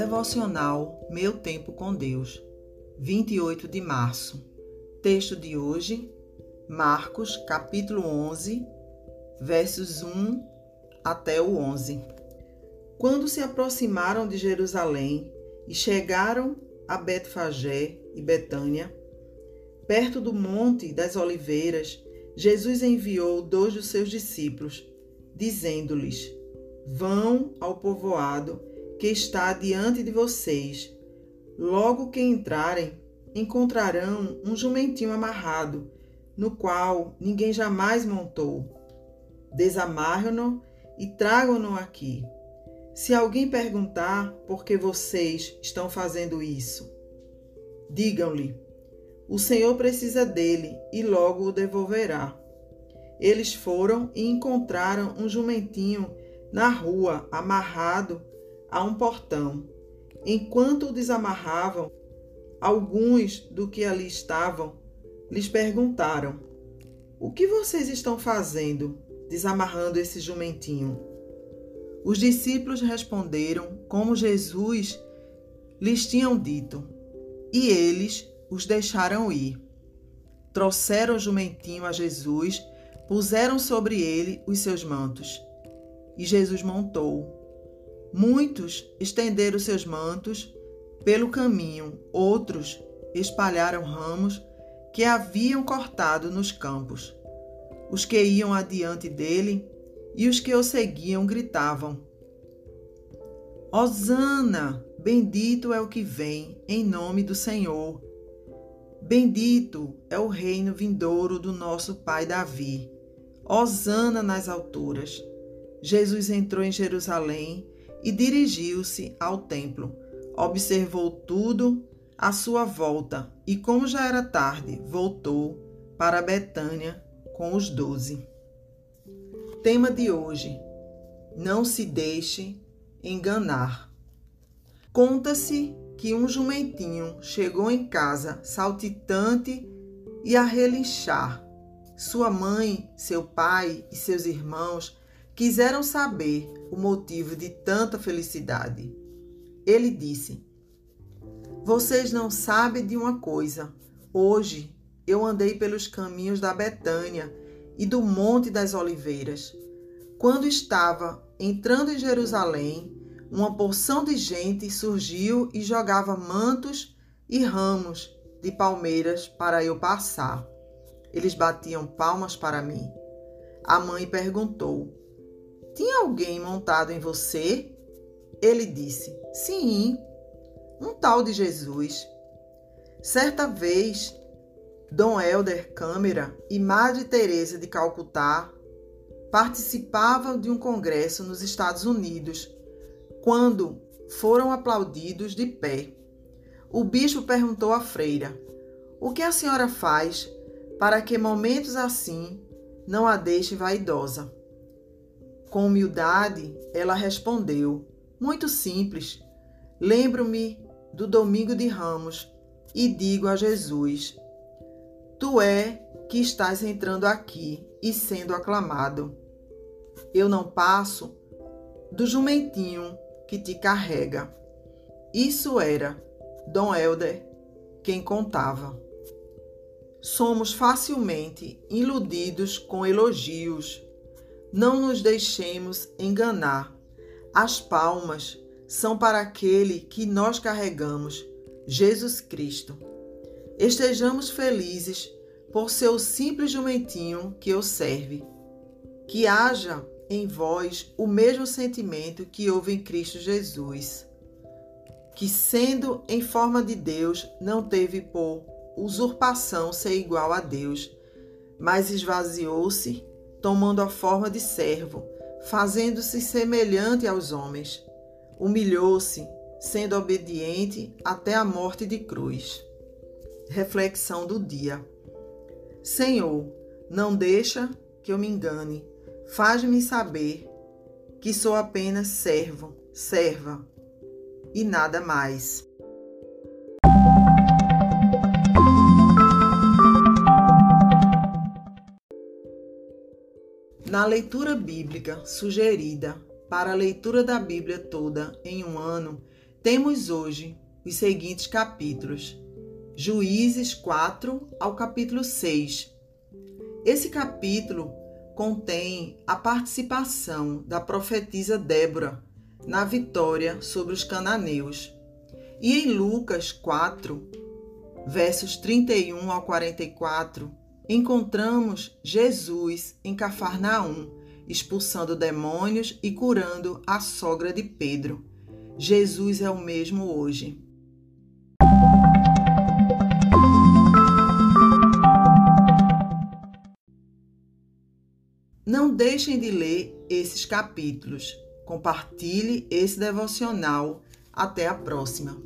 Devocional Meu Tempo com Deus, 28 de março. Texto de hoje, Marcos, capítulo 11, versos 1 até o 11. Quando se aproximaram de Jerusalém e chegaram a Betfagé e Betânia, perto do Monte das Oliveiras, Jesus enviou dois dos seus discípulos, dizendo-lhes: Vão ao povoado que está diante de vocês. Logo que entrarem, encontrarão um jumentinho amarrado, no qual ninguém jamais montou. Desamarram-no e tragam-no aqui. Se alguém perguntar por que vocês estão fazendo isso, digam-lhe: o Senhor precisa dele e logo o devolverá. Eles foram e encontraram um jumentinho na rua, amarrado a um portão. Enquanto o desamarravam, alguns do que ali estavam lhes perguntaram: O que vocês estão fazendo desamarrando esse jumentinho? Os discípulos responderam como Jesus lhes tinham dito, e eles os deixaram ir. Trouxeram o jumentinho a Jesus, puseram sobre ele os seus mantos. E Jesus montou. Muitos estenderam seus mantos pelo caminho, outros espalharam ramos que haviam cortado nos campos. Os que iam adiante dele e os que o seguiam gritavam: Hosana! Bendito é o que vem em nome do Senhor. Bendito é o reino vindouro do nosso pai Davi. Hosana nas alturas. Jesus entrou em Jerusalém e dirigiu-se ao templo. Observou tudo à sua volta e, como já era tarde, voltou para Betânia com os doze. Tema de hoje: Não se deixe enganar. Conta-se que um jumentinho chegou em casa saltitante e a relinchar. Sua mãe, seu pai e seus irmãos quiseram saber o motivo de tanta felicidade. Ele disse: Vocês não sabem de uma coisa. Hoje eu andei pelos caminhos da Betânia e do Monte das Oliveiras. Quando estava entrando em Jerusalém, uma porção de gente surgiu e jogava mantos e ramos de palmeiras para eu passar. Eles batiam palmas para mim. A mãe perguntou: Tinha alguém montado em você? Ele disse: Sim, um tal de Jesus. Certa vez, Dom Helder Câmara e Madre Teresa de Calcutá participavam de um congresso nos Estados Unidos quando foram aplaudidos de pé. O bispo perguntou à freira: O que a senhora faz para que momentos assim não a deixe vaidosa? Com humildade, ela respondeu: Muito simples. Lembro-me do domingo de Ramos e digo a Jesus: Tu é que estás entrando aqui e sendo aclamado. Eu não passo do jumentinho que te carrega. Isso era Dom Helder quem contava. Somos facilmente iludidos com elogios. Não nos deixemos enganar. As palmas são para aquele que nós carregamos, Jesus Cristo. Estejamos felizes por seu simples jumentinho que o serve. Que haja em vós o mesmo sentimento que houve em Cristo Jesus, que, sendo em forma de Deus, não teve por usurpação ser igual a Deus, mas esvaziou-se, tomando a forma de servo, fazendo-se semelhante aos homens. Humilhou-se, sendo obediente até a morte de cruz. Reflexão do dia. Senhor, não deixa que eu me engane Faz-me saber que sou apenas servo, serva e nada mais. Na leitura bíblica sugerida para a leitura da Bíblia toda em um ano, temos hoje os seguintes capítulos: Juízes 4 ao capítulo 6. Esse capítulo contém a participação da profetisa Débora na vitória sobre os cananeus. E em Lucas 4, versos 31 ao 44, encontramos Jesus em Cafarnaum, expulsando demônios e curando a sogra de Pedro. Jesus é o mesmo hoje. Não deixem de ler esses capítulos. Compartilhe esse devocional. Até a próxima.